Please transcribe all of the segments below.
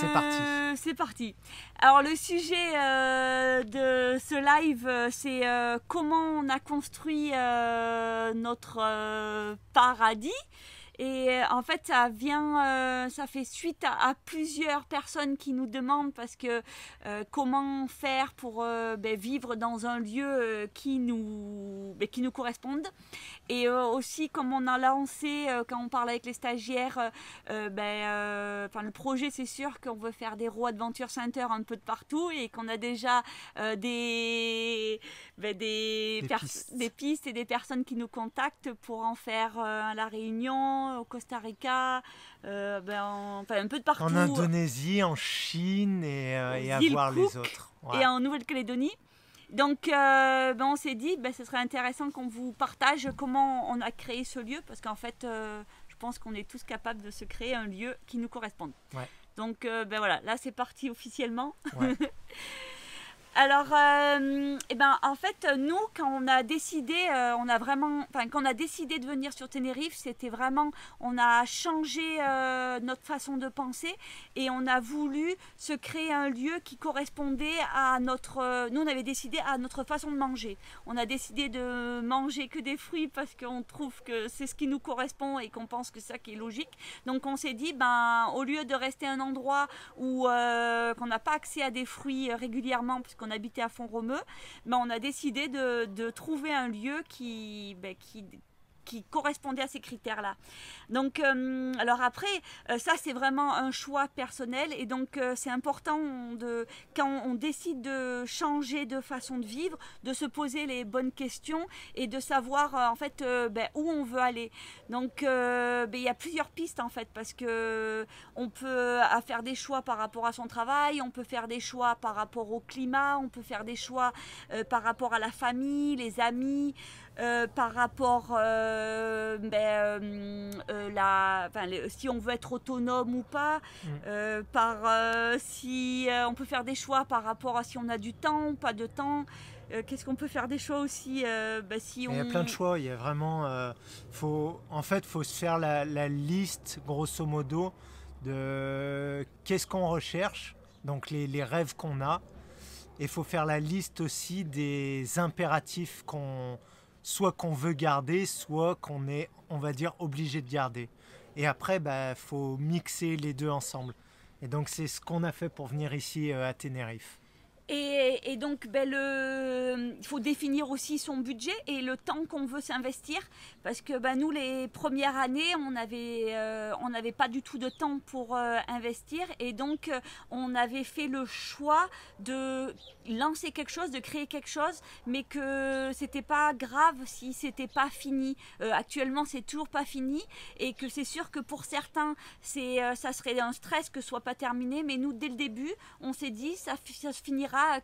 C'est parti. C'est parti. Alors le sujet euh, de ce live, euh, c'est euh, comment on a construit notre paradis. Et euh, en fait, ça vient, euh, ça fait suite à, plusieurs personnes qui nous demandent parce que euh, comment faire pour ben, vivre dans un lieu qui nous, ben, qui nous corresponde. Et aussi, comme on a lancé quand on parle avec les stagiaires, ben, le projet, c'est sûr qu'on veut faire des Raw Adventure Center un peu de partout et qu'on a déjà des, ben, des, pistes. des pistes et des personnes qui nous contactent pour en faire à La Réunion au Costa Rica, euh, ben, enfin un peu de partout. En Indonésie, en Chine et, euh, à voir les autres. Et en Nouvelle-Calédonie. Donc, euh, ben, on s'est dit, ben, ce serait intéressant qu'on vous partage comment on a créé ce lieu, parce qu'en fait, je pense qu'on est tous capables de se créer un lieu qui nous corresponde. Donc, ben voilà, là c'est parti officiellement. Alors, euh, eh ben, en fait, nous, quand on a décidé, euh, on a vraiment, enfin, quand on a décidé de venir sur Tenerife, c'était vraiment, on a changé euh, notre façon de penser et on a voulu se créer un lieu qui correspondait à notre, nous, on avait décidé à notre façon de manger. On a décidé de manger que des fruits parce qu'on trouve que c'est ce qui nous correspond et qu'on pense que c'est ça qui est logique. Donc, on s'est dit, ben, au lieu de rester un endroit où qu'on n'a pas accès à des fruits régulièrement, qu'on habitait à Font-Romeu, ben, on a décidé de, de, trouver un lieu qui, ben, qui, qui correspondait à ces critères-là. Donc, euh, alors après, euh, ça c'est vraiment un choix personnel et donc euh, c'est important de, quand on décide de changer de façon de vivre, de se poser les bonnes questions et de savoir en fait ben, où on veut aller. Donc, ben, il y a plusieurs pistes en fait parce que on peut faire des choix par rapport à son travail, on peut faire des choix par rapport au climat, on peut faire des choix par rapport à la famille, les amis. Euh, par rapport euh, ben, euh, la, si on veut être autonome ou pas, mm. par si on peut faire des choix par rapport à si on a du temps ou pas de temps. Qu'est-ce qu'on peut faire des choix aussi ben, si Il y a plein de choix. Il y a vraiment, faut, en fait, faut se faire la, liste grosso modo de qu'est-ce qu'on recherche, donc les, les rêves qu'on a. Et il faut faire la liste aussi des impératifs qu'on soit qu'on veut garder, soit qu'on est, on va dire, obligé de garder. Et après, il bah, faut mixer les deux ensemble. Et donc c'est ce qu'on a fait pour venir ici euh, à Tenerife. Et, donc, ben, il faut définir aussi son budget et le temps qu'on veut s'investir. Parce que ben, nous, les premières années, on n'avait euh, pas du tout de temps pour euh, investir. Et donc, euh, on avait fait le choix de lancer quelque chose, de créer quelque chose, mais que c'était pas grave si c'était pas fini. actuellement, c'est toujours pas fini. Et que c'est sûr que pour certains, ça serait un stress que ce soit pas terminé. Mais nous, dès le début, on s'est dit, ça, ça se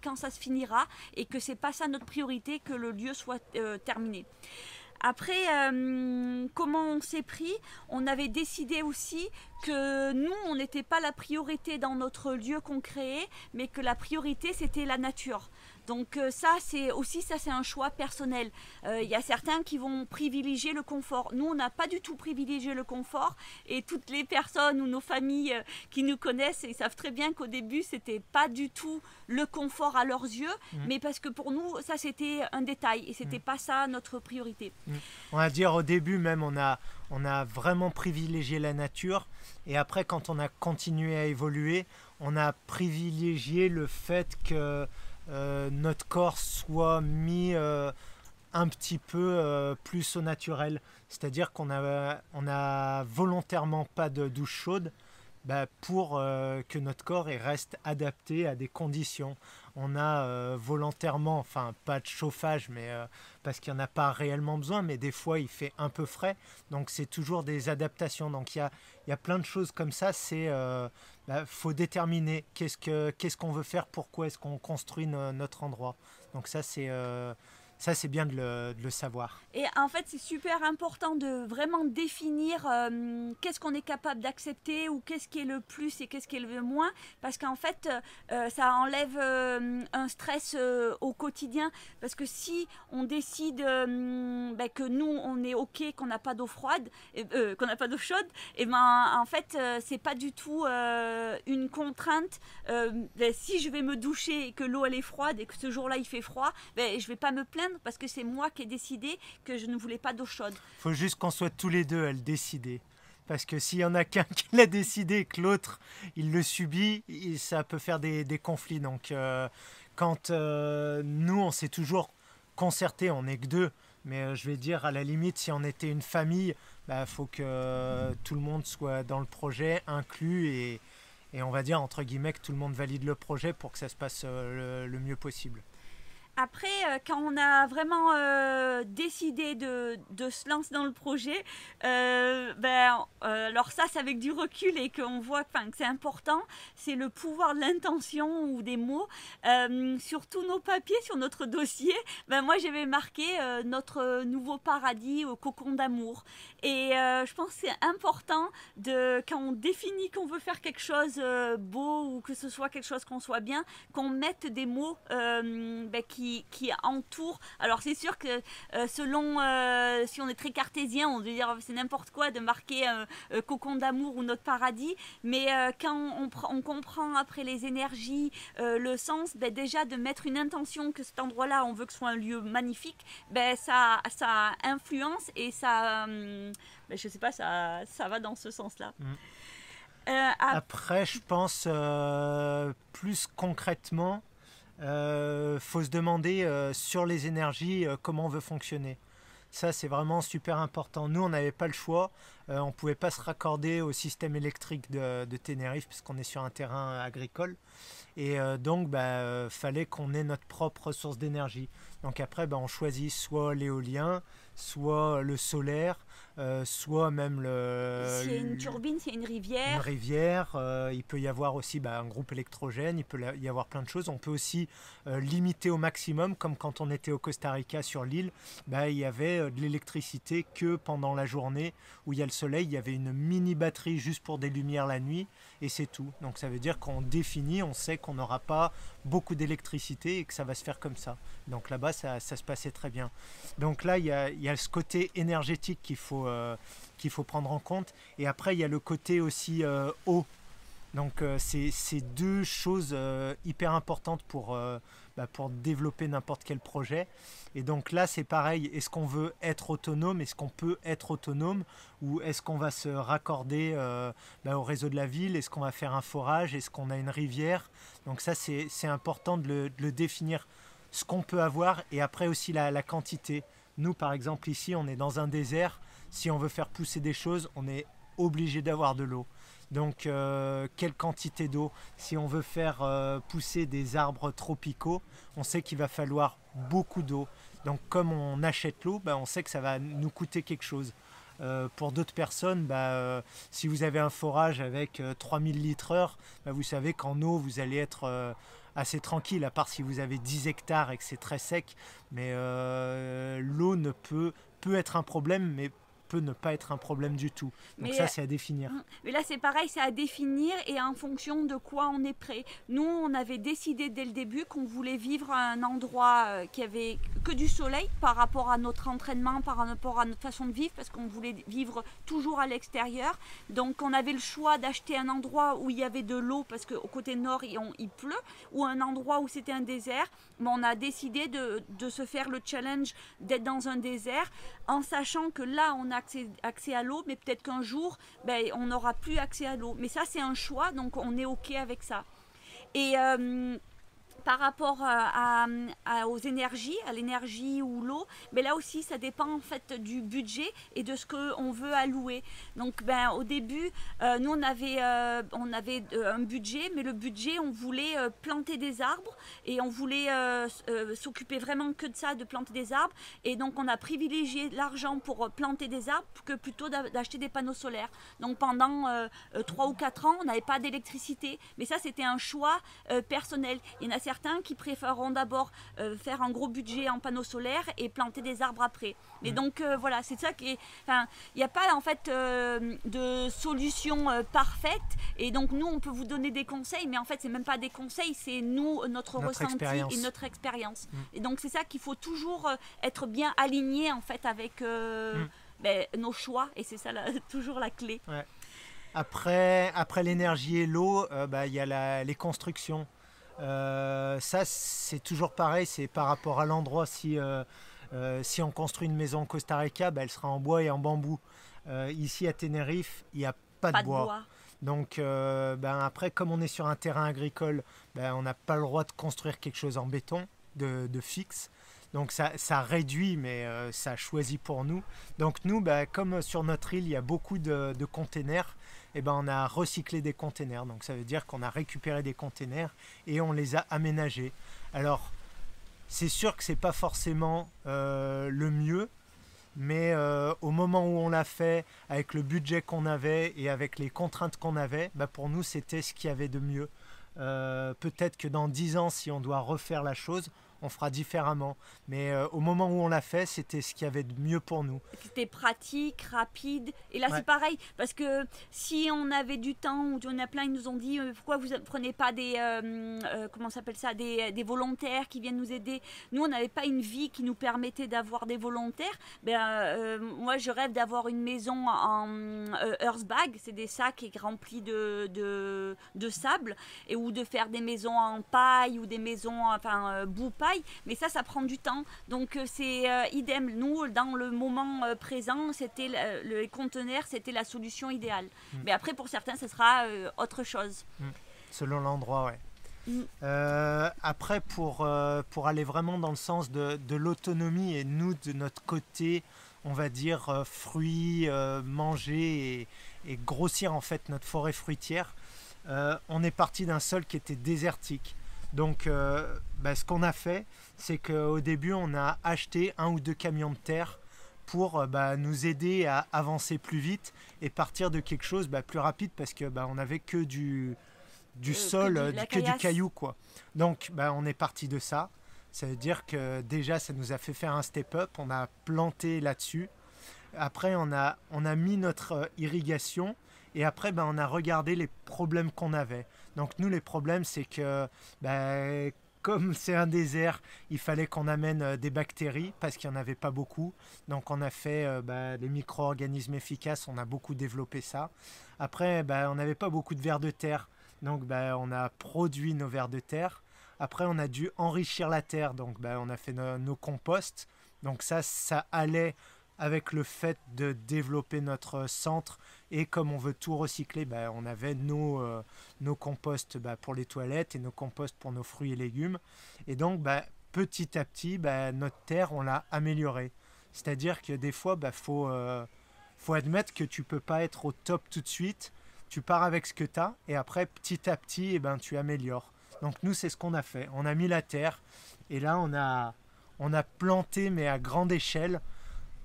quand ça se finira et que c'est pas ça notre priorité que le lieu soit euh, terminé. Après, euh, comment on s'est pris? On avait décidé aussi que nous, on n'était pas la priorité dans notre lieu qu'on créait, mais que la priorité, c'était la nature. Donc euh, ça, c'est aussi ça, c'est un choix personnel. Euh, il y a certains qui vont privilégier le confort. Nous, on n'a pas du tout privilégié le confort, et toutes les personnes ou nos familles euh, qui nous connaissent, ils savent très bien qu'au début, c'était pas du tout le confort à leurs yeux, mmh. mais parce que pour nous, ça c'était un détail et c'était mmh. pas ça notre priorité. Mmh. On va dire au début même, on a on a vraiment privilégié la nature, et après, quand on a continué à évoluer, on a privilégié le fait que euh, notre corps soit mis euh, un petit peu euh, plus au naturel. C'est-à-dire qu'on a, on a volontairement pas de douche chaude bah, pour que notre corps reste adapté à des conditions. On a volontairement, enfin pas de chauffage, mais parce qu'il n'y en a pas réellement besoin, mais des fois il fait un peu frais. Donc c'est toujours des adaptations. Donc il y a, y a, plein de choses comme ça. C'est il bah, faut déterminer qu'est-ce qu'on ce qu'on veut faire, pourquoi est-ce qu'on construit notre endroit. Donc ça, c'est euh, ça, c'est bien de le, savoir. Et en fait, c'est super important de vraiment définir euh, qu'est-ce qu'on est capable d'accepter ou qu'est-ce qui est le plus et qu'est-ce qui est le moins. Parce qu'en fait, euh, ça enlève euh, un stress au quotidien. Parce que si on décide ben, que nous, on est OK, qu'on n'a pas d'eau froide, qu'on n'a pas d'eau chaude, et ben en fait, c'est pas du tout une contrainte. Ben, si je vais me doucher et que l'eau elle est froide et que ce jour-là il fait froid, ben, je vais pas me plaindre parce que c'est moi qui ai décidé que je ne voulais pas d'eau chaude. Il faut juste qu'on soit tous les deux à le décider. Parce que s'il y en a qu'un qui l'a décidé et que l'autre, il le subit, ça peut faire des, conflits. Donc, euh, quand euh, nous, on s'est toujours concerté, on n'est que deux, mais euh, je vais dire, à la limite, si on était une famille, il bah, faut que tout le monde soit dans le projet, inclus, et, on va dire, entre guillemets, que tout le monde valide le projet pour que ça se passe le mieux possible. Après, euh, quand on a vraiment euh, décidé de, se lancer dans le projet, euh, ben, alors ça, c'est avec du recul et qu'on voit que c'est important, c'est le pouvoir de l'intention ou des mots. sur tous nos papiers, sur notre dossier, ben, moi, j'avais marqué notre nouveau paradis au cocon d'amour. Et je pense que c'est important, de, quand on définit qu'on veut faire quelque chose beau ou que ce soit quelque chose qu'on soit bien, qu'on mette des mots ben, qui qui, entoure. Alors c'est sûr que euh, selon euh, si on est très cartésien, on veut dire c'est n'importe quoi de marquer un euh, cocon d'amour ou notre paradis, mais quand on, on, comprend après les énergies, le sens, ben, déjà de mettre une intention que cet endroit-là, on veut que ce soit un lieu magnifique, ben, ça, ça influence et ça, ben, je sais pas, ça, ça va dans ce sens-là. Mmh. Après, je pense plus concrètement, euh, faut se demander euh, sur les énergies euh, comment on veut fonctionner. Ça, c'est vraiment super important. Nous, on n'avait pas le choix. On ne pouvait pas se raccorder au système électrique de, de Tenerife puisqu'on est sur un terrain agricole. Et donc, bah, fallait qu'on ait notre propre source d'énergie. Donc après, bah, on choisit soit l'éolien, soit le solaire, euh, soit même le. S'il y a une turbine, s'il y a une rivière. Une rivière, euh, il peut y avoir aussi bah, un groupe électrogène, il peut y avoir plein de choses. On peut aussi euh, limiter au maximum, comme quand on était au Costa Rica sur l'île, bah, il y avait de l'électricité que pendant la journée où il y a le soleil, il y avait une mini batterie juste pour des lumières la nuit, et c'est tout. Donc ça veut dire qu'on définit, on sait qu'on n'aura pas beaucoup d'électricité et que ça va se faire comme ça. Donc là-bas, ça, ça, se passait très bien. Donc là, il y a, il y a ce côté énergétique qu'il faut euh, prendre en compte. Et après, il y a le côté aussi euh, eau. Donc euh, c'est deux choses hyper importantes pour, bah, pour développer n'importe quel projet. Et donc là, c'est pareil, est-ce qu'on veut être autonome? Est-ce qu'on peut être autonome? Ou est-ce qu'on va se raccorder bah, au réseau de la ville? Est-ce qu'on va faire un forage? Est-ce qu'on a une rivière? Donc ça, c'est important de le, définir, ce qu'on peut avoir, et après aussi la quantité. Nous, par exemple, ici, on est dans un désert. Si on veut faire pousser des choses, on est obligé d'avoir de l'eau. Donc, euh, quelle quantité d'eau Si on veut faire euh, pousser des arbres tropicaux, on sait qu'il va falloir beaucoup d'eau. Donc, comme on achète l'eau, bah, on sait que ça va nous coûter quelque chose. Euh, pour d'autres personnes, bah, si vous avez un forage avec 3000 litres heure, bah, vous savez qu'en eau, vous allez être assez tranquille, à part si vous avez 10 hectares et que c'est très sec. Mais l'eau ne peut, peut être un problème, mais peut ne pas être un problème du tout. Donc ça, c'est à définir. Mm. Mais là, c'est pareil, c'est à définir et en fonction de quoi on est prêt. Nous, on avait décidé dès le début qu'on voulait vivre à un endroit euh, qui avait que du soleil par rapport à notre entraînement, par rapport à notre façon de vivre, parce qu'on voulait vivre toujours à l'extérieur. Donc, on avait le choix d'acheter un endroit où il y avait de l'eau, parce qu'au côté nord, il, il, pleut, ou un endroit où c'était un désert. Mais on a décidé de, de se faire le challenge d'être dans un désert, en sachant que là, on a accès, à l'eau, mais peut-être qu'un jour, ben, on n'aura plus accès à l'eau. Mais ça, c'est un choix, donc on est OK avec ça. Et euh, par rapport à, aux énergies, à l'énergie ou l'eau, mais là aussi ça dépend en fait du budget et de ce qu'on veut allouer. Donc ben, au début, euh, nous on avait, euh, on avait euh, un budget, mais le budget on voulait planter des arbres et on voulait s'occuper vraiment que de ça, de planter des arbres. Et donc on a privilégié l'argent pour planter des arbres que plutôt d'acheter des panneaux solaires. Donc pendant 3 ou 4 ans, on n'avait pas d'électricité. Mais ça c'était un choix personnel. Il y en a certains certains qui préféreront d'abord faire un gros budget en panneaux solaires et planter des arbres après. Et donc voilà, c'est ça qui est. Enfin, il n'y a pas en fait de solution parfaite. Et donc nous, on peut vous donner des conseils, mais en fait, c'est même pas des conseils, c'est nous, notre, ressenti et notre expérience. Mm. Et donc c'est ça qu'il faut toujours être bien aligné en fait avec. Mm. Ben, nos choix et c'est ça toujours la clé. Après, après l'énergie et l'eau, euh, bah, il y a les constructions. Euh, ça, c'est toujours pareil, c'est par rapport à l'endroit. Si, euh, si on construit une maison au Costa Rica, bah, elle sera en bois et en bambou. ici à Tenerife, il n'y a pas, de, bois. Donc ben, après, comme on est sur un terrain agricole, ben, on n'a pas le droit de construire quelque chose en béton de, de fixe. Donc ça, réduit, mais euh, ça choisit pour nous. Donc nous, bah, comme sur notre île, il y a beaucoup de, containers, et eh ben on a recyclé des containers. Donc ça veut dire qu'on a récupéré des containers et on les a aménagés. Alors c'est sûr que c'est pas forcément euh, le mieux, mais euh, au moment où on l'a fait, avec le budget qu'on avait et avec les contraintes qu'on avait, bah, pour nous c'était ce qu'il y avait de mieux. Peut-être que dans 10 ans, si on doit refaire la chose, on fera différemment. Mais euh, au moment où on l'a fait, c'était ce qu'il y avait de mieux pour nous. C'était pratique, rapide. Et là, c'est pareil. Parce que si on avait du temps, ou on a plein, ils nous ont dit euh, pourquoi vous ne prenez pas des. Euh, comment s'appelle ça des, volontaires qui viennent nous aider. Nous, on n'avait pas une vie qui nous permettait d'avoir des volontaires. Ben, moi, je rêve d'avoir une maison en Earthbag. C'est des sacs remplis de, de, de, sable. Et, ou de faire des maisons en paille ou des maisons, enfin, boue mais ça, ça prend du temps. Donc euh, c'est euh, idem. Nous, dans le moment euh, présent, c'était le, conteneur, c'était la solution idéale. Mm. Mais après, pour certains, ce sera autre chose. Mm. Selon l'endroit, ouais. Mm. après, pour, pour aller vraiment dans le sens de, de l'autonomie et nous, de notre côté, on va dire fruits, manger et, et, grossir en fait notre forêt fruitière, on est parti d'un sol qui était désertique. Donc, euh, bah, ce qu'on a fait, c'est qu'au début, on a acheté un ou deux camions de terre pour euh, bah, nous aider à avancer plus vite et partir de quelque chose bah, plus rapide parce que on n'avait que du, du euh, sol, que, du, caillou. quoi. Donc, on est parti de ça. Ça veut dire que déjà, ça nous a fait faire un step-up. On a planté là-dessus. Après, on a, on a mis notre irrigation et après, on a regardé les problèmes qu'on avait. Donc nous, les problèmes, c'est que ben, comme c'est un désert, il fallait qu'on amène euh, des bactéries parce qu'il n'y en avait pas beaucoup. Donc on a fait euh, ben, des micro-organismes efficaces, on a beaucoup développé ça. Après, ben, on n'avait pas beaucoup de vers de terre. Donc on a produit nos vers de terre. Après, on a dû enrichir la terre. Donc on a fait nos composts. Donc ça, ça allait avec le fait de développer notre centre et comme on veut tout recycler, bah, on avait nos, euh, nos composts bah, pour les toilettes et nos composts pour nos fruits et légumes. Et donc bah, petit à petit, notre terre, on l'a améliorée. C'est-à-dire que des fois, il faut, euh, faut admettre que tu peux pas être au top tout de suite. Tu pars avec ce que tu as et après, petit à petit, eh ben, tu améliores. Donc nous, c'est ce qu'on a fait. On a mis la terre et là, on a, on a planté, mais à grande échelle,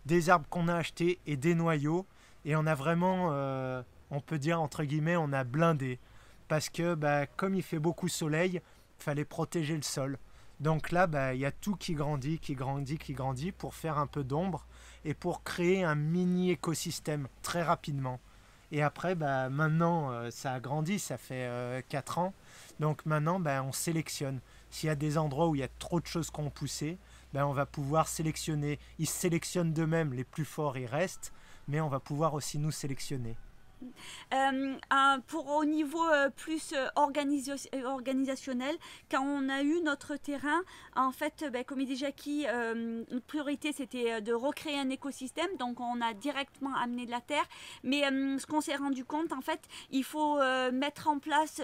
des arbres qu'on a achetés et des noyaux. Et on a vraiment, euh, on peut dire entre guillemets, on a blindé. Parce que bah, comme il fait beaucoup soleil, il fallait protéger le sol. Donc là, bah, il y a tout qui grandit, qui grandit, qui grandit pour faire un peu d'ombre et pour créer un mini écosystème très rapidement. Et après, bah, maintenant, euh, ça a grandi, ça fait 4 euh, ans. Donc maintenant, bah, on sélectionne. S'il y a des endroits où il y a trop de choses qu'on poussé, ben, on va pouvoir sélectionner. Ils sélectionnent d'eux-mêmes, les plus forts ils restent, mais on va pouvoir aussi nous sélectionner. Euh, pour au niveau euh, plus euh, organisationnel, quand on a eu notre terrain, en fait, ben, comme il dit Jackie, notre priorité c'était de recréer un écosystème, donc on a directement amené de la terre. Mais ce qu'on s'est rendu compte, en fait, il faut mettre en place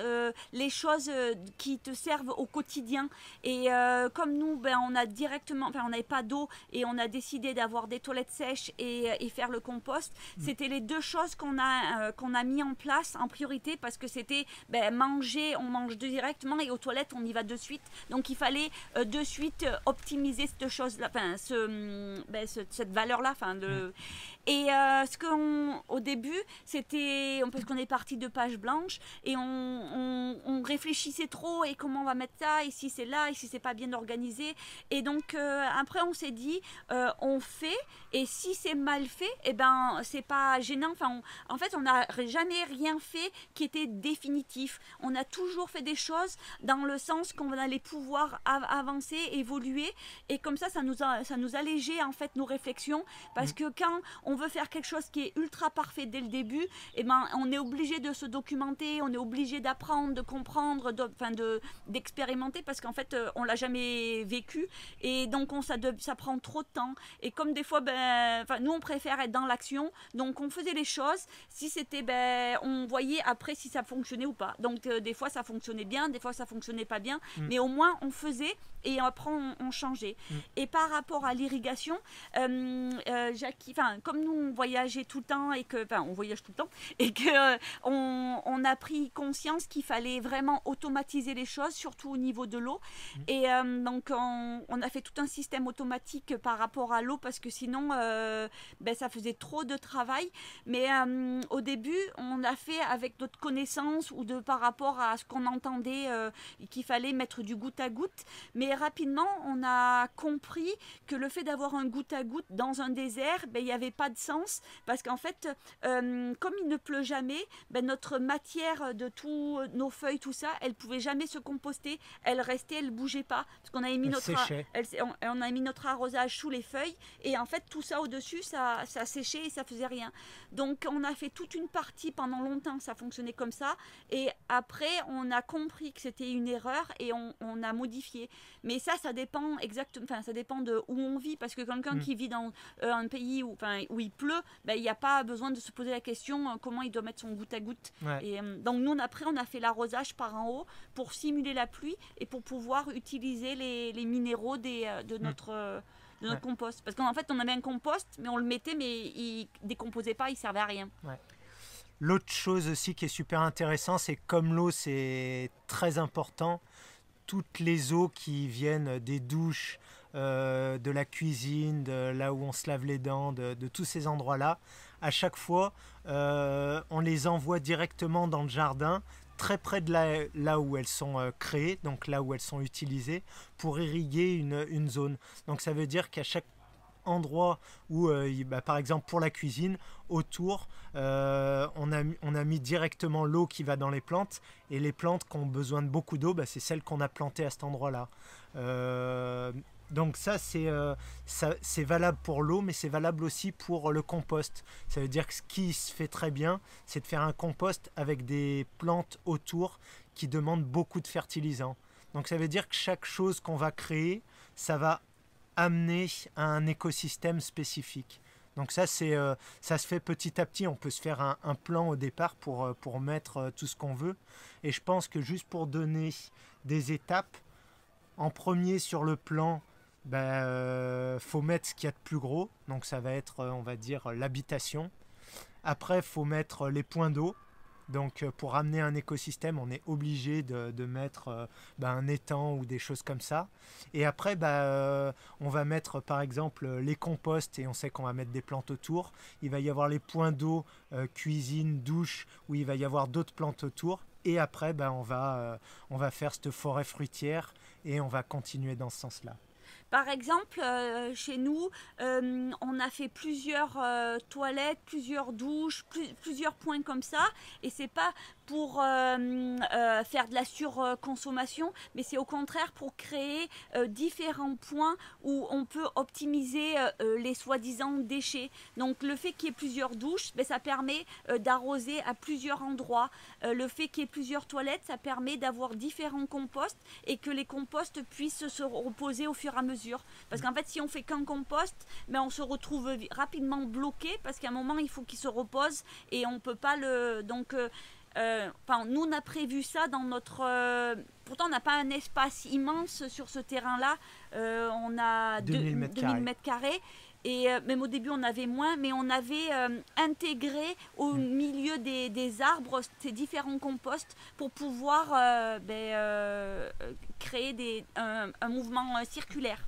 les choses qui te servent au quotidien. Et comme nous, ben, on a directement, enfin, on n'avait pas d'eau et on a décidé d'avoir des toilettes sèches et, et faire le compost. Mmh. C'était les deux choses qu'on a euh, qu'on a mis en place en priorité parce que c'était ben, manger, on mange directement et aux toilettes on y va de suite. Donc il fallait euh, de suite euh, optimiser cette chose-là, enfin ce, ben, cette valeur-là. De, Et euh, ce qu'on, au début, c'était parce qu'on est parti de page blanche et on, on, réfléchissait trop et comment on va mettre ça, et si c'est là, et si c'est pas bien organisé. Et donc euh, après, on s'est dit, euh, on fait, et si c'est mal fait, et eh ben c'est pas gênant. Enfin, en fait, on n'a jamais rien fait qui était définitif. On a toujours fait des choses dans le sens qu'on allait pouvoir avancer, évoluer, et comme ça, ça nous a, ça nous allégeait en fait nos réflexions, parce mmh. que quand on veut faire quelque chose qui est ultra parfait dès le début, et eh ben, on est obligé de se documenter, on est obligé d'apprendre, de comprendre, de, d'expérimenter parce qu'en fait, euh, on l'a jamais vécu et donc on, ça, ça prend trop de temps. Et comme des fois, ben, nous, on préfère être dans l'action, donc on faisait les choses. Si c'était, ben, on voyait après si ça fonctionnait ou pas. Donc euh, des fois, ça fonctionnait bien, des fois, ça fonctionnait pas bien, mm. mais au moins, on faisait et après, on, changeait. Mm. Et par rapport à l'irrigation, euh, Jackie, enfin, comme nous, on voyageait tout le temps et que, on voyage tout le temps et que euh, on, on, a pris conscience qu'il fallait vraiment automatiser les choses, surtout au niveau de l'eau. Mmh. Et euh, donc, on, on, a fait tout un système automatique par rapport à l'eau parce que sinon, euh, ben, ça faisait trop de travail. Mais au début, on a fait avec notre connaissance ou de par rapport à ce qu'on entendait qu'il fallait mettre du goutte à goutte. Mais rapidement, on a compris que le fait d'avoir un goutte à goutte dans un désert, ben, il n'y avait pas de sens parce qu'en fait, comme il ne pleut jamais, ben notre matière de tous nos feuilles, tout ça, elle pouvait jamais se composter. Elle restait, elle bougeait pas parce qu'on avait mis notre, on, a mis notre arrosage sous les feuilles et en fait tout ça au dessus, ça, ça séchait et ça faisait rien. Donc on a fait toute une partie pendant longtemps, ça fonctionnait comme ça et après on a compris que c'était une erreur et on, on, a modifié. Mais ça, ça dépend exactement, enfin ça dépend de où on vit parce que quelqu'un mm. qui vit dans euh, un pays où, enfin, où il pleut, ben, il n'y a pas besoin de se poser la question euh, comment il doit mettre son goutte à goutte. Et, euh, donc nous, après, on a fait l'arrosage par en haut pour simuler la pluie et pour pouvoir utiliser les, les minéraux des, euh, de mm. notre... De notre compost. Parce qu'en fait, on avait un compost, mais on le mettait, mais il décomposait pas, il servait à rien. L'autre chose aussi qui est super intéressant, c'est comme l'eau, c'est très important. Toutes les eaux qui viennent des douches, de la cuisine, de là où on se lave les dents, de, de tous ces endroits-là, à chaque fois, euh, on les envoie directement dans le jardin, très près de là, où elles sont euh, créées, donc là où elles sont utilisées, pour irriguer une, zone. Donc ça veut dire qu'à chaque endroit où, euh, bah, par exemple pour la cuisine, autour, on, a, on, a, mis directement l'eau qui va dans les plantes, et les plantes qui ont besoin de beaucoup d'eau, bah, c'est celles qu'on a plantées à cet endroit-là. Donc ça euh, c'est valable pour l'eau, mais c'est valable aussi pour le compost. Ça veut dire que ce qui se fait très bien, c'est de faire un compost avec des plantes autour qui demandent beaucoup de fertilisants. Donc ça veut dire que chaque chose qu'on va créer, ça va amener à un écosystème spécifique. Donc ça, c'est, euh, ça se fait petit à petit. On peut se faire un, plan au départ pour, euh, pour mettre tout ce qu'on veut. Et je pense que juste pour donner des étapes, en premier sur le plan, ben, euh, faut mettre ce qu'il y a de plus gros. Donc ça va être, euh, on va dire, l'habitation. Après, faut mettre les points d'eau. Donc euh, pour amener un écosystème, on est obligé de, mettre ben, un étang ou des choses comme ça. Et après, ben, on va mettre par exemple les composts et on sait qu'on va mettre des plantes autour. Il va y avoir les points d'eau, cuisine, douche, où il va y avoir d'autres plantes autour. Et après, ben, on va faire cette forêt fruitière et on va continuer dans ce sens-là. Par exemple, euh, chez nous, euh, on a fait plusieurs euh, toilettes, plusieurs douches, plusieurs points comme ça. Et c'est pas pour faire de la surconsommation, mais c'est au contraire pour créer différents points où on peut optimiser les soi-disant déchets. Donc le fait qu'il y ait plusieurs douches, ben, ça permet d'arroser à plusieurs endroits. le fait qu'il y ait plusieurs toilettes, ça permet d'avoir différents composts et que les composts puissent se reposer au fur et à mesure. Parce qu'en fait, si on fait qu'un compost, ben, on se retrouve rapidement bloqué parce qu'à un moment, il faut qu'il se repose et on ne peut pas le... Donc euh, nous, on a prévu ça dans notre. Euh, pourtant, on n'a pas un espace immense sur ce terrain-là. Euh, on a 2000 mètres carrés. Et même au début, on avait moins, mais on avait intégré au mm. milieu des, arbres ces différents composts pour pouvoir ben, créer des, un, mouvement circulaire.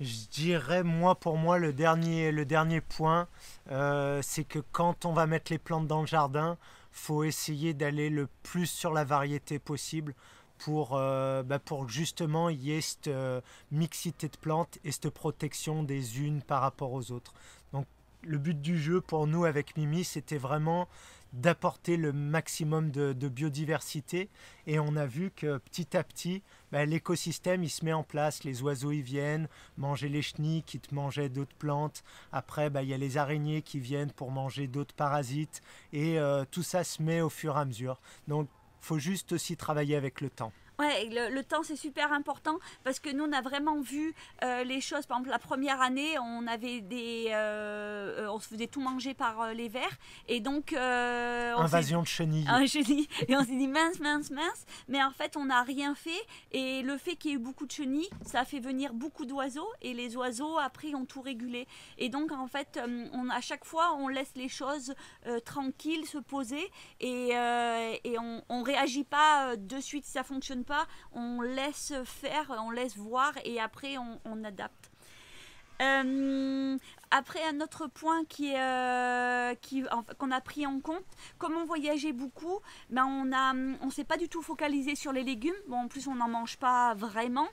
Je dirais, moi, pour moi, le dernier, le dernier point, euh, c'est que quand on va mettre les plantes dans le jardin, faut essayer d'aller le plus sur la variété possible pour, euh, bah, pour justement y ait cette euh, mixité de plantes et cette protection des unes par rapport aux autres. Donc le but du jeu pour nous avec Mimi, c'était vraiment d'apporter le maximum de, biodiversité. Et on a vu que petit à petit bah, l'écosystème il se met en place. Les oiseaux y viennent manger les chenilles qui te mangeaient d'autres plantes. Après bah, il y a les araignées qui viennent pour manger d'autres parasites. Et euh, tout ça se met au fur et à mesure. Donc faut juste aussi travailler avec le temps Ouais, le, temps c'est super important parce que nous on a vraiment vu euh, les choses. Par exemple, la première année, on avait des, euh, on se faisait tout manger par euh, les vers et donc invasion de chenilles. Un chenille et on s'est dit mince, mince, mince. Mais en fait, on n'a rien fait et le fait qu'il y ait eu beaucoup de chenilles, ça a fait venir beaucoup d'oiseaux et les oiseaux après ont tout régulé. Et donc en fait, on à chaque fois, on laisse les choses tranquilles se poser et, et on, on réagit pas de suite si ça fonctionne pas, on laisse faire, on laisse voir et après on, adapte. Euh, après, un autre point qui euh, qui, qu'on a pris en compte, comme on voyageait beaucoup, ben on a, on s'est pas du tout focalisé sur les légumes. Bon, en plus, on n'en mange pas vraiment.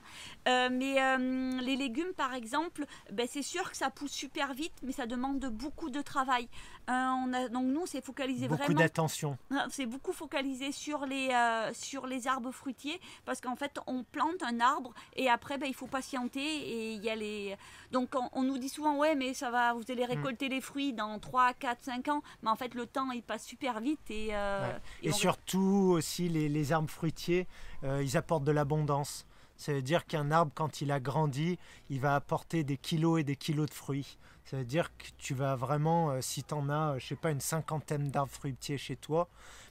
Euh, mais euh, les légumes, par exemple, ben, c'est sûr que ça pousse super vite, mais ça demande beaucoup de travail. on a, donc nous, c'est focalisé beaucoup vraiment. Beaucoup d'attention. C'est beaucoup focalisé sur les, sur les arbres fruitiers, parce qu'en fait, on plante un arbre et après, ben, il faut patienter et il y a les. Donc, on, on nous dit souvent, ouais, mais ça vous allez mm. récolter les fruits dans 3, 4, 5 ans, mais en fait le temps il passe super vite et... Euh, et, surtout aussi les, arbres fruitiers, euh, ils apportent de l'abondance. Ça veut dire qu'un arbre, quand il a grandi, il va apporter des kilos et des kilos de fruits. Ça veut dire que tu vas vraiment, euh, si tu en as, je sais pas, une cinquantaine d'arbres fruitiers chez toi,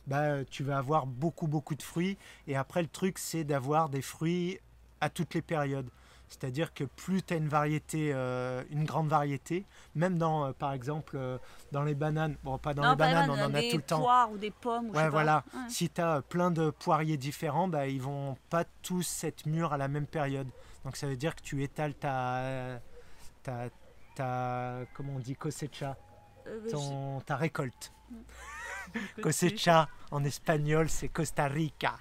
bah, tu vas avoir beaucoup, beaucoup de fruits. Et après, le truc, c'est d'avoir des fruits à toutes les périodes. C'est-à-dire que plus tu as une variété, euh, une grande variété, même dans, euh, par exemple, euh, dans les bananes, bon, pas dans les bananes, on en a tout le temps. Des poires ou des pommes. Ou ouais, voilà. Si tu as plein de poiriers différents, bah, ils vont pas tous être mûrs à la même période. Donc ça veut dire que tu étales ta, ta, ta comment on dit, cosecha, ton, ta récolte. cosecha en espagnol, c'est Costa Rica.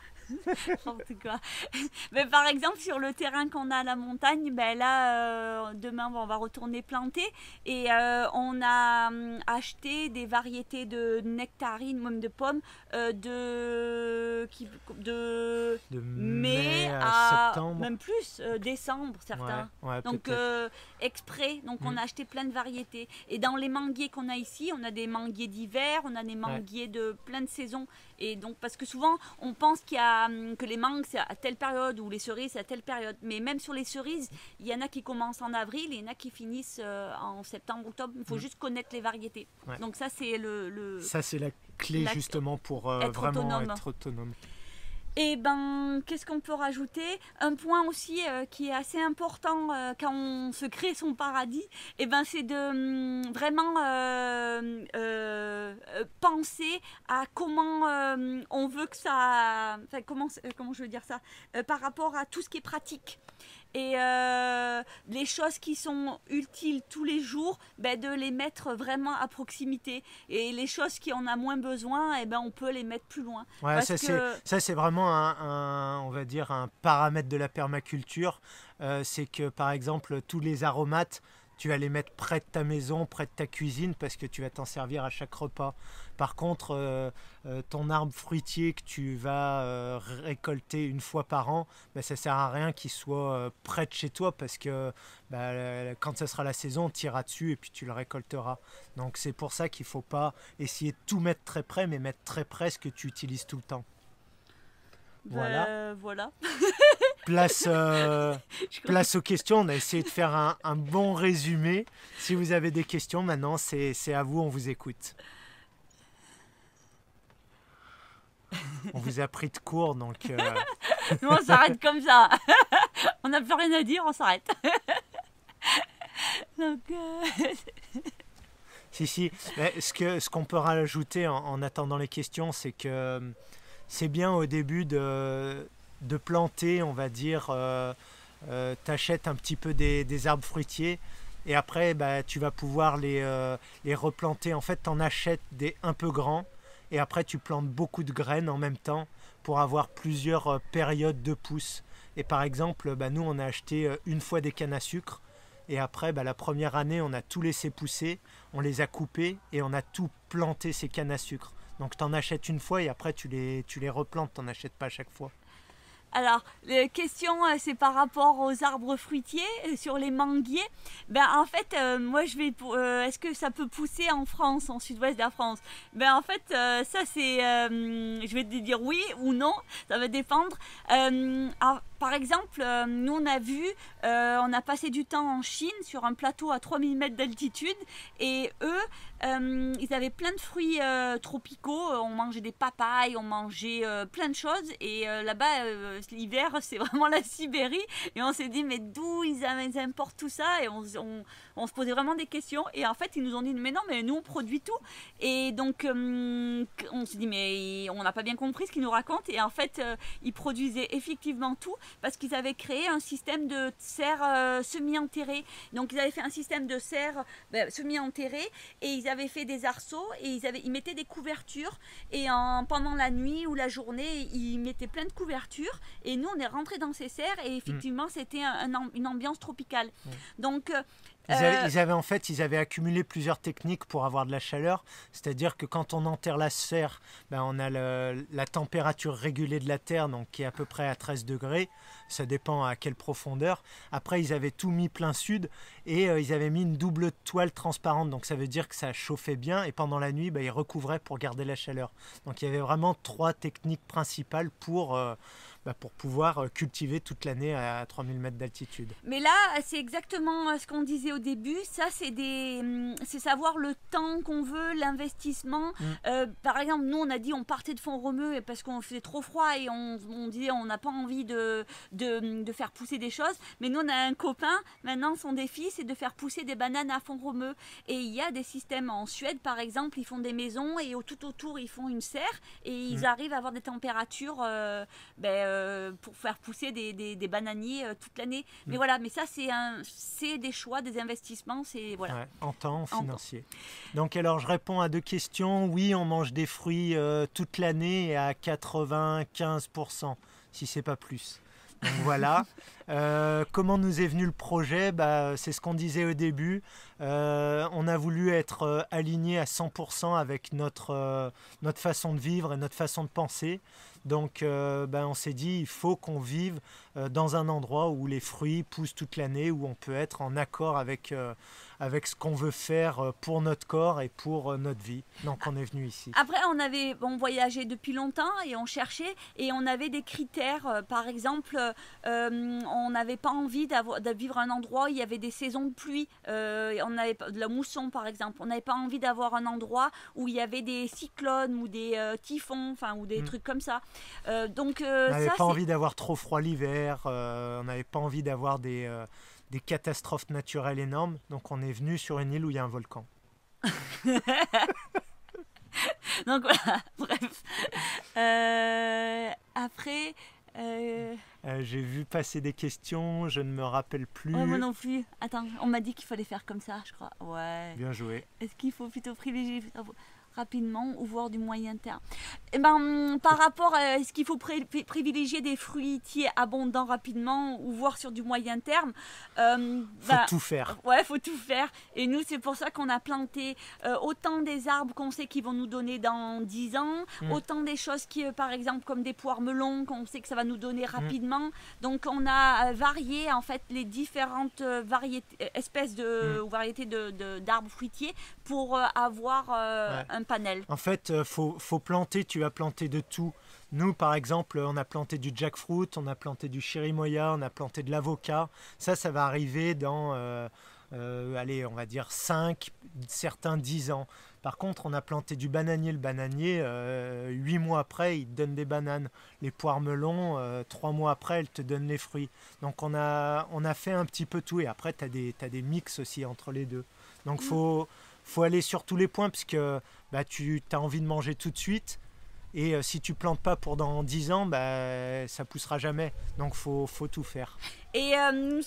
Mais par exemple, sur le terrain qu'on a à la montagne, ben là, euh, demain, on va retourner planter. Et euh, on a hum, acheté des variétés de nectarines, même de pommes, euh, de, qui, de, mai, à, septembre. Même plus, décembre, certains. Donc, exprès. Donc, on mm. a acheté plein de variétés. Et dans les manguiers qu'on a ici, on a des manguiers d'hiver, on a des manguiers de plein de saisons. Et donc, parce que souvent, on pense qu'il y a, hum, que les mangues, c'est à telle période, ou les cerises, c'est à telle période. Mais même sur les cerises, il y en a qui commencent en avril et il y en a qui finissent euh, en septembre, octobre. Il faut mm. juste connaître les variétés. Donc, ça, c'est le, Ça, c'est la clé, justement, pour euh, vraiment être autonome. Et ben, qu'est-ce qu'on peut rajouter? Un point aussi euh, qui est assez important euh, quand on se crée son paradis, et ben c'est de hum, vraiment euh, penser à comment on veut que ça, comment comment je veux dire ça, par rapport à tout ce qui est pratique et euh, les choses qui sont utiles tous les jours, ben, de les mettre vraiment à proximité. Et les choses qui en a moins besoin, et eh ben, on peut les mettre plus loin. Ouais, ça, c'est vraiment un, on va dire un paramètre de la permaculture. Euh, c'est que par exemple, tous les aromates, tu vas les mettre près de ta maison, près de ta cuisine, parce que tu vas t'en servir à chaque repas. Par contre, euh, euh, ton arbre fruitier que tu vas euh, récolter une fois par an, ben, ça sert à rien qu'il soit près de chez toi, parce que ben, quand ce sera la saison, tu iras dessus et puis tu le récolteras. Donc c'est pour ça qu'il ne faut pas essayer de tout mettre très près, mais mettre très près ce que tu utilises tout le temps. Voilà. voilà. place, euh, place aux questions. On a essayé de faire un, bon résumé. Si vous avez des questions, maintenant, c'est à vous, on vous écoute. On vous a pris de court, donc... Euh, Nous, on s'arrête comme ça. on n'a plus rien à dire, on s'arrête. donc... Euh, si, si. ce qu'on ce qu'on peut rajouter en, en, attendant les questions, c'est que c'est bien au début de, de planter, on va dire, euh, tu achètes un petit peu des, arbres fruitiers et après bah, tu vas pouvoir les, les replanter. En fait, tu en achètes des un peu grands et après tu plantes beaucoup de graines en même temps pour avoir plusieurs périodes de pousses. Et par exemple, bah, nous on a acheté une fois des cannes à sucre et après, bah, la première année, on a tout laissé pousser, on les a coupés et on a tout planté ces cannes à sucre. Donc tu en achètes une fois et après tu les, tu les replantes, tu n'en achètes pas à chaque fois. Alors, la question, euh, c'est par rapport aux arbres fruitiers, euh, sur les manguiers. Ben, en fait, euh, moi, je vais. Est-ce que ça peut pousser en France, en sud-ouest de la France? Ben, en fait, ça, c'est. je vais te dire oui ou non, ça va dépendre. Par exemple, nous, on a vu, on a passé du temps en Chine sur un plateau à 3000 mètres d'altitude et eux, euh, ils avaient plein de fruits euh, tropicaux. On mangeait des papayes, on mangeait euh, plein de choses. Et là-bas, l'hiver, c'est vraiment la Sibérie. Et on s'est dit, mais d'où ils, importent tout ça Et on, se posait vraiment des questions. Et en fait, ils nous ont dit, mais non, mais nous, on produit tout. Et donc, on s'est dit, mais on n'a pas bien compris ce qu'ils nous racontent. Et en fait, ils produisaient effectivement tout parce qu'ils avaient créé un système de serre semi-enterrée. Donc, ils avaient fait un système de serre ben, semi-enterrée et ils avaient fait des arceaux et ils, avaient, ils mettaient des couvertures. Et en, pendant la nuit ou la journée, ils mettaient plein de couvertures. Et nous, on est rentrés dans ces serres et effectivement, mm. c'était une ambiance tropicale. Mm. Donc, euh, ils avaient, en fait, ils avaient accumulé plusieurs techniques pour avoir de la chaleur. C'est-à-dire que quand on enterre la serre, ben on a la température régulée de la terre, donc qui est à peu près à 13 degrés. Ça dépend à quelle profondeur. Après, ils avaient tout mis plein sud et euh, ils avaient mis une double toile transparente. Donc ça veut dire que ça chauffait bien et pendant la nuit, ben, ils recouvraient pour garder la chaleur. Donc il y avait vraiment trois techniques principales pour euh, bah, pour pouvoir euh, cultiver toute l'année à 3000 mètres d'altitude. Mais là, c'est exactement euh, ce qu'on disait au début. Ça, c'est des, hum, c'est savoir le temps qu'on veut, l'investissement. Mm. Euh, par exemple, nous, on a dit on partait de fond romeux parce qu'on faisait trop froid et on, on disait on n'a pas envie de, de, de, faire pousser des choses. Mais nous, on a un copain. Maintenant, son défi, c'est de faire pousser des bananes à fond romeux. Et il y a des systèmes en Suède, par exemple, ils font des maisons et tout autour, ils font une serre et ils mm. arrivent à avoir des températures. ben, euh, pour faire pousser des, des, bananiers euh, toute l'année. Mais mm. voilà, mais ça c'est un, c'est des choix, des investissements, c'est voilà. en temps, financier. Donc alors je réponds à deux questions. Oui, on mange des fruits euh, toute l'année à 95%, si c'est pas plus. Donc voilà. comment nous est venu le projet? Bah, C'est ce qu'on disait au début. on a voulu être aligné à 100% avec notre, notre façon de vivre et notre façon de penser. Donc euh, ben, on s'est dit, il faut qu'on vive euh, dans un endroit où les fruits poussent toute l'année, où on peut être en accord avec, euh, avec ce qu'on veut faire euh, pour notre corps et pour euh, notre vie. Donc on est venu ici. Après, on avait on voyageait depuis longtemps et on cherchait et on avait des critères. Euh, par exemple, on n'avait pas envie de vivre un endroit où il y avait des saisons de pluie. on avait de la mousson, par exemple. On n'avait pas envie d'avoir un endroit où il y avait des cyclones ou des typhons, enfin ou des mm. trucs comme ça. donc on n'avait pas envie d'avoir trop froid l'hiver. on n'avait pas envie d'avoir des des catastrophes naturelles énormes. Donc on est venu sur une île où il y a un volcan. donc voilà, bref. Euh, après... Euh, euh, j'ai vu passer des questions, je ne me rappelle plus. moi non plus. Attends, on m'a dit qu'il fallait faire comme ça, je crois. Ouais. Bien joué. Est-ce qu'il faut plutôt privilégier rapidement ou voir du moyen terme et eh ben, Par rapport à est-ce qu'il faut privilégier des fruitiers abondants rapidement ou voir sur du moyen terme euh, Faut ben, tout faire. Ouais, faut tout faire. Et nous, c'est pour ça qu'on a planté euh, autant des arbres qu'on sait qu'ils vont nous donner dans 10 ans, mm. autant des choses qui, euh, par exemple, comme des poires melons qu'on sait que ça va nous donner mm. rapidement. Donc, on a euh, varié en fait les différentes variétés, espèces de, mm. ou variétés d'arbres de, d'arbres fruitiers pour avoir un panel. En fait, il faut, faut planter, tu as planté de tout. Nous, par exemple, on a planté du jackfruit, on a planté du chirimoya, on a planté de l'avocat. Ça, ça va arriver dans, euh, euh, allez, on va dire 5, certains 10 ans. Par contre, on a planté du bananier. Le bananier, euh, 8 mois après, il te donne des bananes. Les poires melons, euh, 3 mois après, elles te donnent les fruits. Donc on a, on a fait un petit peu tout. Et après, tu as des, as des mix aussi entre les deux. Donc il faut, faut aller sur tous les points, puisque bah, tu as envie de manger tout de suite. Et euh, si tu plantes pas pour dans 10 ans, bah, ça poussera jamais. Donc faut, faut tout faire. Et euh,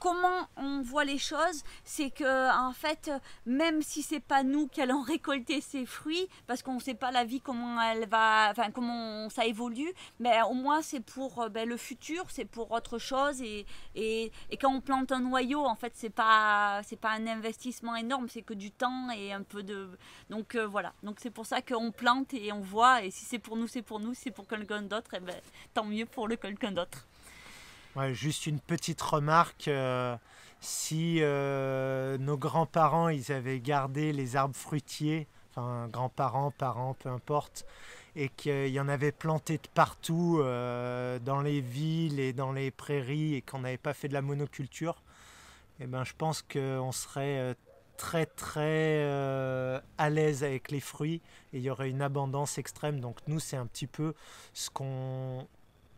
comment on voit les choses, c'est que en fait, même si c'est pas nous qui allons récolter ces fruits, parce qu'on ne sait pas la vie comment elle va, comment ça évolue, mais au moins c'est pour euh, ben, le futur, c'est pour autre chose. Et, quand on plante un noyau, en fait, c'est pas pas un investissement énorme, c'est que du temps et un peu de. Donc euh, voilà. Donc c'est pour ça qu'on plante et on voit. Et si c'est pour nous, c'est pour nous. Si c'est pour quelqu'un d'autre, et eh ben, tant mieux pour le quelqu'un d'autre juste une petite remarque. Euh, si euh, nos grands-parents ils avaient gardé les arbres fruitiers, enfin grands-parents, parents, peu importe, et qu'il y en avait planté de partout euh, dans les villes et dans les prairies et qu'on n'avait pas fait de la monoculture, eh ben, je pense qu'on serait très très à l'aise avec les fruits et il y aurait une abondance extrême. Donc nous c'est un petit peu ce qu'on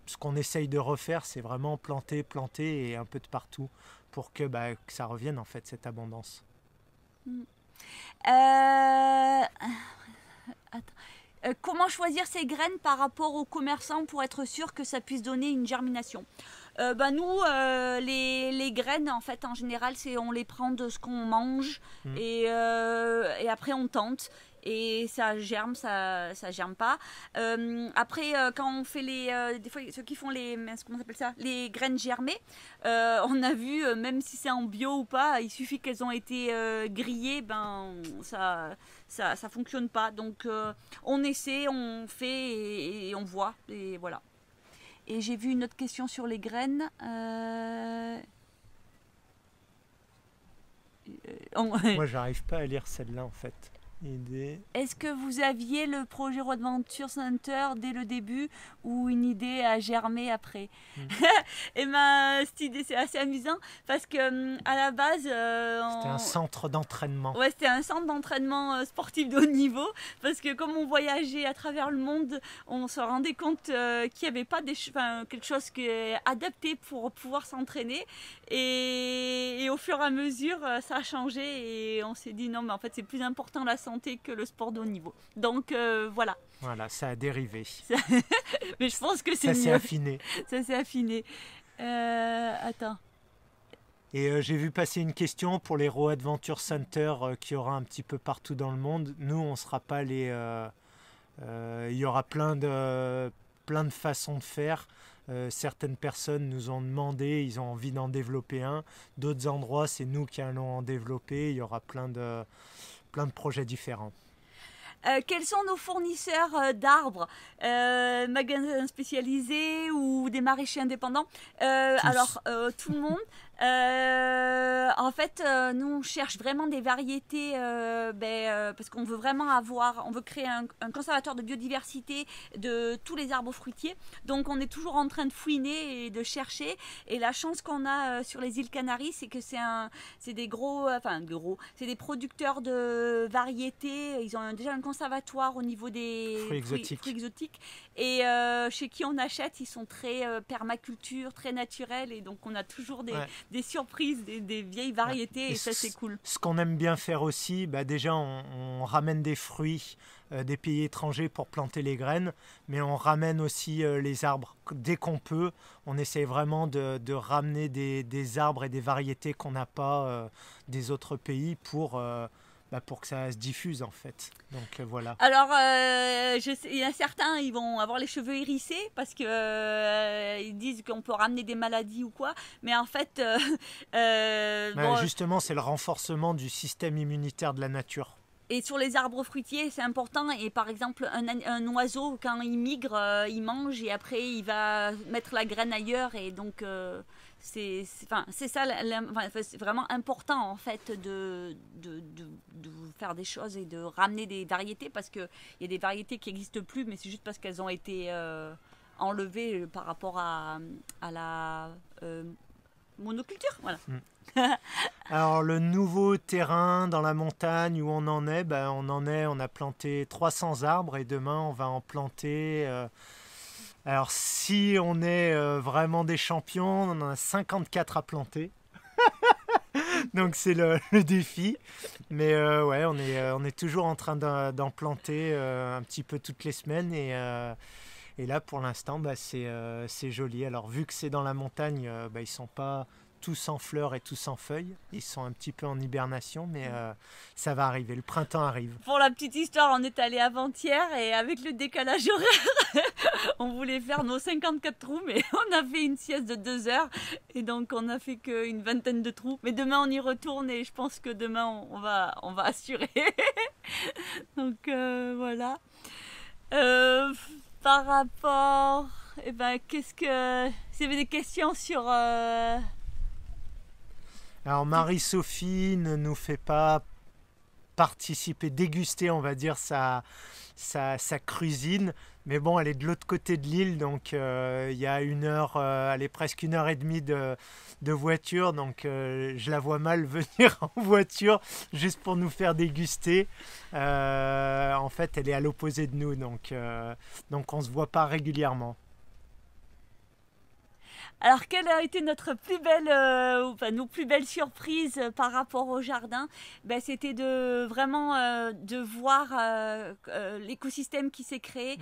ce qu'on essaye de refaire, c'est vraiment planter, planter et un peu de partout pour que, bah, ça revienne en fait, cette abondance. Hmm. Euh, euh, comment choisir ces graines par rapport aux commerçants pour être sûr que ça puisse donner une germination? Euh, bah, nous, les, graines, en fait, en général, c'est on les prend de ce qu'on mange hmm. et, et, après on tente et ça germe, ça, ça germe pas. Euh, après, euh, quand on fait les, euh, des fois ceux qui font les, comment s'appelle ça, les graines germées, on a vu, même si c'est en bio ou pas, il suffit qu'elles ont été grillées, ben ça, ça, ça fonctionne pas. Donc on essaie, on fait et, on voit et voilà. Et j'ai vu une autre question sur les graines. Moi, j'arrive pas à lire celle-là en fait. Est-ce que vous aviez le projet Adventure Center dès le début ou une idée a germé après hmm. Et eh ben cette idée c'est assez amusant parce que hum, à la base euh, c'était un centre d'entraînement. Ouais, c'était un centre d'entraînement euh, sportif de haut niveau parce que comme on voyageait à travers le monde, on se rendait compte euh, qu'il n'y avait pas des, quelque chose qui est adapté pour pouvoir s'entraîner et, et, au fur et à mesure ça a changé et on s'est dit non mais en fait c'est plus important la santé que le sport de haut niveau. Donc euh, voilà. Voilà, ça a dérivé. Mais je pense que c'est Ça s'est affiné. Ça s'est affiné. Euh, attends. Et euh, j'ai vu passer une question pour les Raw Adventure Center qui aura un petit peu partout dans le monde. Nous, on sera pas les. Il y aura plein de, plein de façons de faire. certaines personnes nous ont demandé, ils ont envie d'en développer un. D'autres endroits, c'est nous qui allons en développer. Il y aura plein de, plein de projets différents. Euh, quels sont nos fournisseurs euh, d'arbres euh, Magasins spécialisés ou des maraîchers indépendants? Alors, tout le monde. Euh, en fait, euh, nous on cherche vraiment des variétés euh, ben, parce qu'on veut vraiment avoir, on veut créer un, conservateur de biodiversité de tous les arbres fruitiers. Donc on est toujours en train de fouiner et de chercher. Et la chance qu'on a sur les îles Canaries, c'est que c'est un, c'est des gros, enfin gros, c'est des producteurs de variétés. Ils ont déjà un conservatoire au niveau des fruits exotiques. Et chez qui on achète, ils sont très permaculture, très naturels. Et donc on a toujours des des surprises, des, vieilles variétés, et, ça c'est cool. Ce qu'on aime bien faire aussi, bah déjà on, ramène des fruits euh, des pays étrangers pour planter les graines, mais on ramène aussi euh, les arbres. Dès qu'on peut, on essaie vraiment de, ramener des, arbres et des variétés qu'on n'a pas euh, des autres pays pour bah, pour que ça se diffuse en fait. Donc euh, voilà. Alors, euh, il y a certains, ils vont avoir les cheveux hérissés parce que euh, ils disent qu'on peut ramener des maladies ou quoi, mais en fait, bah, justement, c'est le renforcement du système immunitaire de la nature. Et sur les arbres fruitiers, c'est important. Et par exemple, un, un oiseau, quand il migre, il mange et après, il va mettre la graine ailleurs. Et donc, c'est enfin, ça, c'est vraiment important en fait de, de, de, faire des choses et de ramener des variétés parce qu'il y a des variétés qui n'existent plus, mais c'est juste parce qu'elles ont été euh, enlevées par rapport à, à la euh, monoculture. Voilà. Mm. Alors le nouveau terrain dans la montagne où on en est, ben, on en est, on a planté 300 arbres et demain on va en planter... Euh, alors si on est euh, vraiment des champions, on en a 54 à planter. Donc c'est le, défi. Mais euh, ouais, on est, euh, on est toujours en train d'en planter un petit peu toutes les semaines. Et, Et là, pour l'instant, bah, c'est joli. Alors, vu que c'est dans la montagne, bah, ils sont pas tous en fleurs et tous en feuilles. Ils sont un petit peu en hibernation, mais euh, ça va arriver. Le printemps arrive. Pour la petite histoire, on est allé avant-hier et avec le décalage horaire, on voulait faire nos 54 trous, mais on a fait une sieste de 2 heures et donc on a fait qu'une vingtaine de trous. Mais demain, on y retourne et je pense que demain, on va, on va assurer. donc euh, voilà. Euh, par rapport, eh ben, qu'est-ce que. Vous avez des questions sur. Alors Marie-Sophie ne nous fait pas participer, déguster, on va dire, sa, cuisine. Mais bon, elle est de l'autre côté de l'île, donc euh, il y a une heure, euh, elle est presque une heure et demie de, voiture, donc euh, je la vois mal venir en voiture juste pour nous faire déguster. en fait, elle est à l'opposé de nous, donc on ne se voit pas régulièrement. Alors, quelle a été notre plus belle, euh, enfin, nos plus belles surprises euh, par rapport au jardin? Ben, C'était de vraiment euh, de voir l'écosystème qui s'est créé.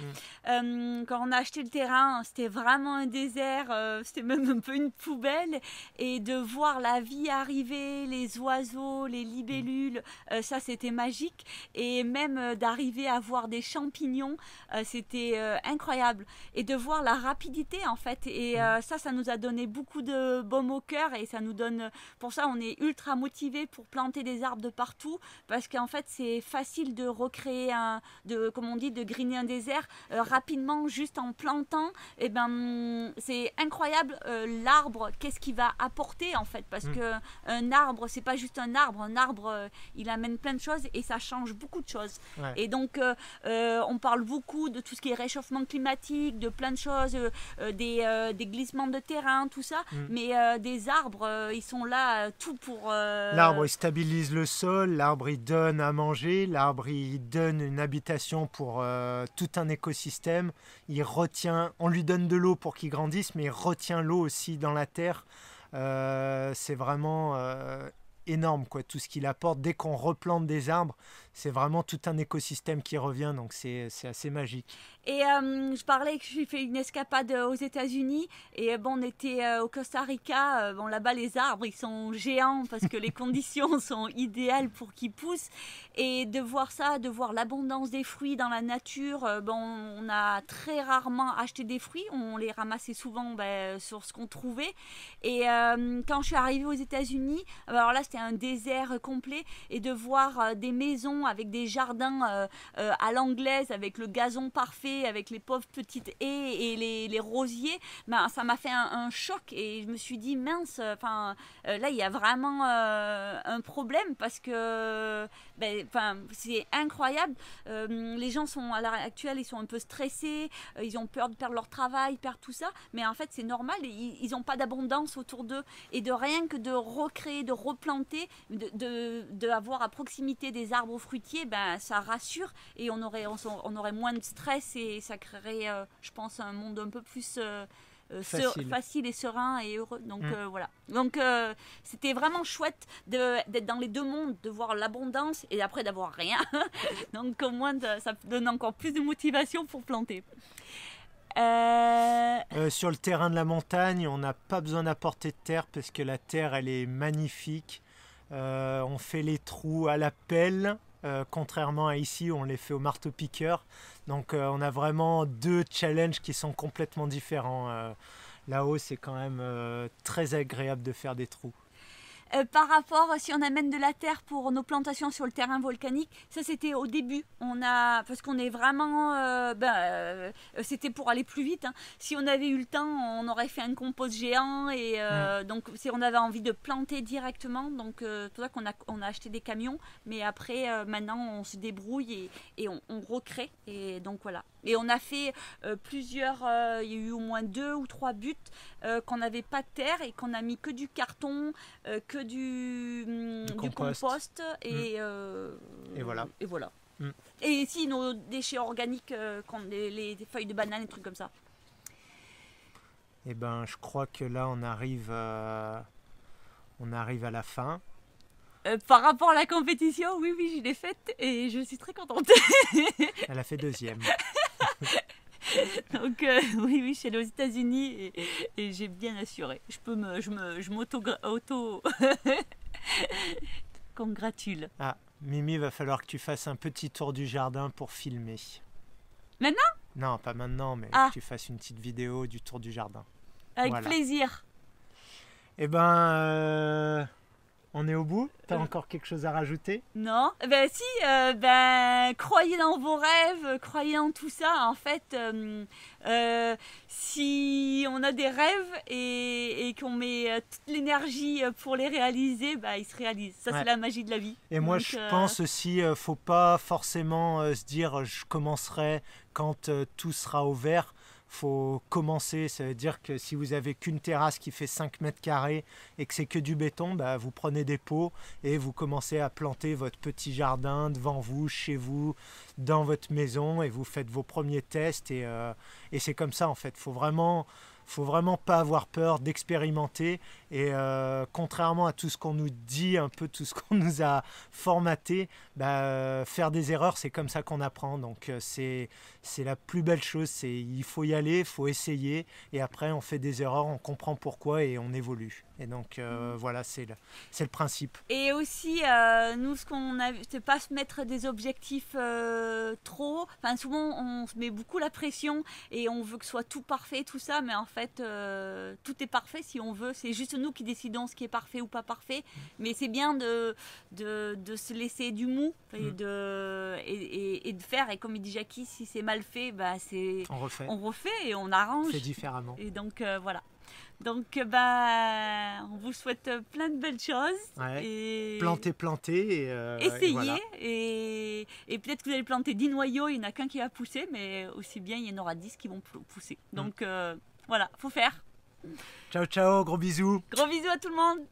Mm. quand on a acheté le terrain, c'était vraiment un désert, c'était même un peu une poubelle. Et de voir la vie arriver, les oiseaux, les libellules, ça c'était magique. Et même d'arriver à voir des champignons, c'était incroyable. Et de voir la rapidité en fait. Et mm. ça, ça nous a donné beaucoup de baume au cœur et ça nous donne, pour ça on est ultra motivé pour planter des arbres de partout parce qu'en fait c'est facile de recréer un, de, comme on dit, de griner un désert euh, rapidement juste en plantant. Et eh ben c'est incroyable euh, l'arbre, qu'est-ce qu'il va apporter en fait parce mm. que un arbre c'est pas juste un arbre, un arbre euh, il amène plein de choses et ça change beaucoup de choses. Et donc on parle beaucoup de tout ce qui est réchauffement climatique, de plein de choses, des, des glissements de terre tout ça, mm. mais euh, des arbres, euh, ils sont là euh, tout pour. L'arbre, il stabilise le sol, l'arbre, il donne à manger, l'arbre, il donne une habitation pour tout un écosystème. Il retient, on lui donne de l'eau pour qu'il grandisse, mais il retient l'eau aussi dans la terre. c'est vraiment énorme, quoi, tout ce qu'il apporte. Dès qu'on replante des arbres, c'est vraiment tout un écosystème qui revient, donc c'est assez magique. Et euh, je parlais que j'ai fait une escapade euh, aux États-Unis et euh, bon, on était au Costa Rica. bon, là-bas, les arbres, ils sont géants parce que les conditions sont idéales pour qu'ils poussent. Et de voir ça, de voir l'abondance des fruits dans la nature, bon, on a très rarement acheté des fruits. On les ramassait souvent ben, sur ce qu'on trouvait. Et quand je suis arrivée aux États-Unis, alors là, c'était un désert complet et de voir des maisons avec des jardins à l'anglaise, avec le gazon parfait, avec les pauvres petites haies et les, rosiers, ben, ça m'a fait un, choc et je me suis dit mince, enfin euh, là il y a vraiment un problème parce que ben, c'est incroyable. les gens sont à l'heure actuelle, ils sont un peu stressés, ils ont peur de perdre leur travail, perdre tout ça, mais en fait c'est normal, ils n'ont pas d'abondance autour d'eux et de rien que de recréer, de replanter, de, de, à proximité des arbres fruits ben, ça rassure et on aurait, on, aurait moins de stress ça créerait, euh, je pense, un monde un peu plus euh, euh, facile. et serein et heureux. Donc mm. voilà. Donc c'était vraiment chouette d'être dans les deux mondes, de voir l'abondance et après d'avoir rien. Donc au moins ça donne encore plus de motivation pour planter. sur le terrain de la montagne, on n'a pas besoin d'apporter de terre parce que la terre, elle est magnifique. on fait les trous à la pelle euh, contrairement à ici on les fait au marteau-piqueur. Donc euh, on a vraiment deux challenges qui sont complètement différents. Euh, là-haut, c'est quand même très agréable de faire des trous. Euh, par rapport, si on amène de la terre pour nos plantations sur le terrain volcanique, ça c'était au début. On a, parce qu'on est vraiment, euh, ben, euh, c'était pour aller plus vite. Hein. Si on avait eu le temps, on aurait fait un compost géant et mm. donc si on avait envie de planter directement, donc c'est pour ça qu'on a, on a acheté des camions. Mais après, maintenant, on se débrouille et, on, on, recrée. Et donc voilà. Et on a fait plusieurs, il y a eu au moins deux ou trois buts qu'on n'avait pas de terre et qu'on a mis que du carton, que du, mm, compost. et, mm. euh, et voilà. Et voilà. Mm. Et si nos déchets organiques, euh, les, feuilles de banane, et trucs comme ça. eh ben, je crois que là, on arrive, à, on arrive à la fin. Euh, par rapport à la compétition, oui, oui, je l'ai faite et je suis très contente. Elle a fait deuxième. Donc euh, oui, oui, je suis allée aux États-Unis et, et j'ai bien assuré. Je peux me, je me, je m'auto, auto congratule. Ah, Mimi, va falloir que tu fasses un petit tour du jardin pour filmer. Maintenant? Non, pas maintenant, mais Ah. que tu fasses une petite vidéo du tour du jardin. Avec Voilà. plaisir. Eh ben, euh, on est au bout? T'as Euh. encore quelque chose à rajouter? Non Ben si, euh, ben croyez dans vos rêves, croyez en tout ça. En fait, euh, euh, si on a des rêves et, et qu'on met toute l'énergie pour les réaliser, ben ils se réalisent. Ça Ouais. c'est la magie de la vie. Et moi, je pense aussi, faut pas forcément se dire, je commencerai quand tout sera ouvert. Faut commencer, ça veut dire que si vous avez qu'une terrasse qui fait 5 mètres carrés et que c'est que du béton, bah, vous prenez des pots et vous commencez à planter votre petit jardin devant vous, chez vous, dans votre maison et vous faites vos premiers tests et, euh, c'est comme ça en fait. Faut vraiment, faut vraiment pas avoir peur d'expérimenter et euh, contrairement à tout ce qu'on nous dit, un peu tout ce qu'on nous a formaté, bah, euh, faire des erreurs, c'est comme ça qu'on apprend. Donc euh, c'est c'est la plus belle chose. C'est il faut y aller, il faut essayer et après on fait des erreurs, on comprend pourquoi et on évolue. Et donc euh, voilà, c'est le c'est le principe. Et aussi, nous, ce qu'on a, c'est pas se mettre des objectifs trop. Enfin, souvent, on se met beaucoup la pression et on veut que ce soit tout parfait, tout ça, mais en fait, euh, tout est parfait si on veut. C'est juste nous qui décidons ce qui est parfait ou pas parfait. Mais c'est bien de, de, de se laisser du mou et Mm. de, et, et- et de faire. Et comme il dit Jackie, si c'est mal fait, bah, c'est, On refait, on refait et on arrange. fait différemment. Et donc, euh, voilà. Donc, euh, bah, on vous souhaite plein de belles choses. Ouais. Et Planter, planter et, euh, et essayez. voilà. Et, et peut-être que vous allez planter 10 noyaux, il n'y en a qu'un qui va pousser, mais aussi bien, il y en aura 10 qui vont pou- pousser. Mm. Donc, euh, voilà, faut faire. Ciao ciao, gros bisous. Gros bisous à tout le monde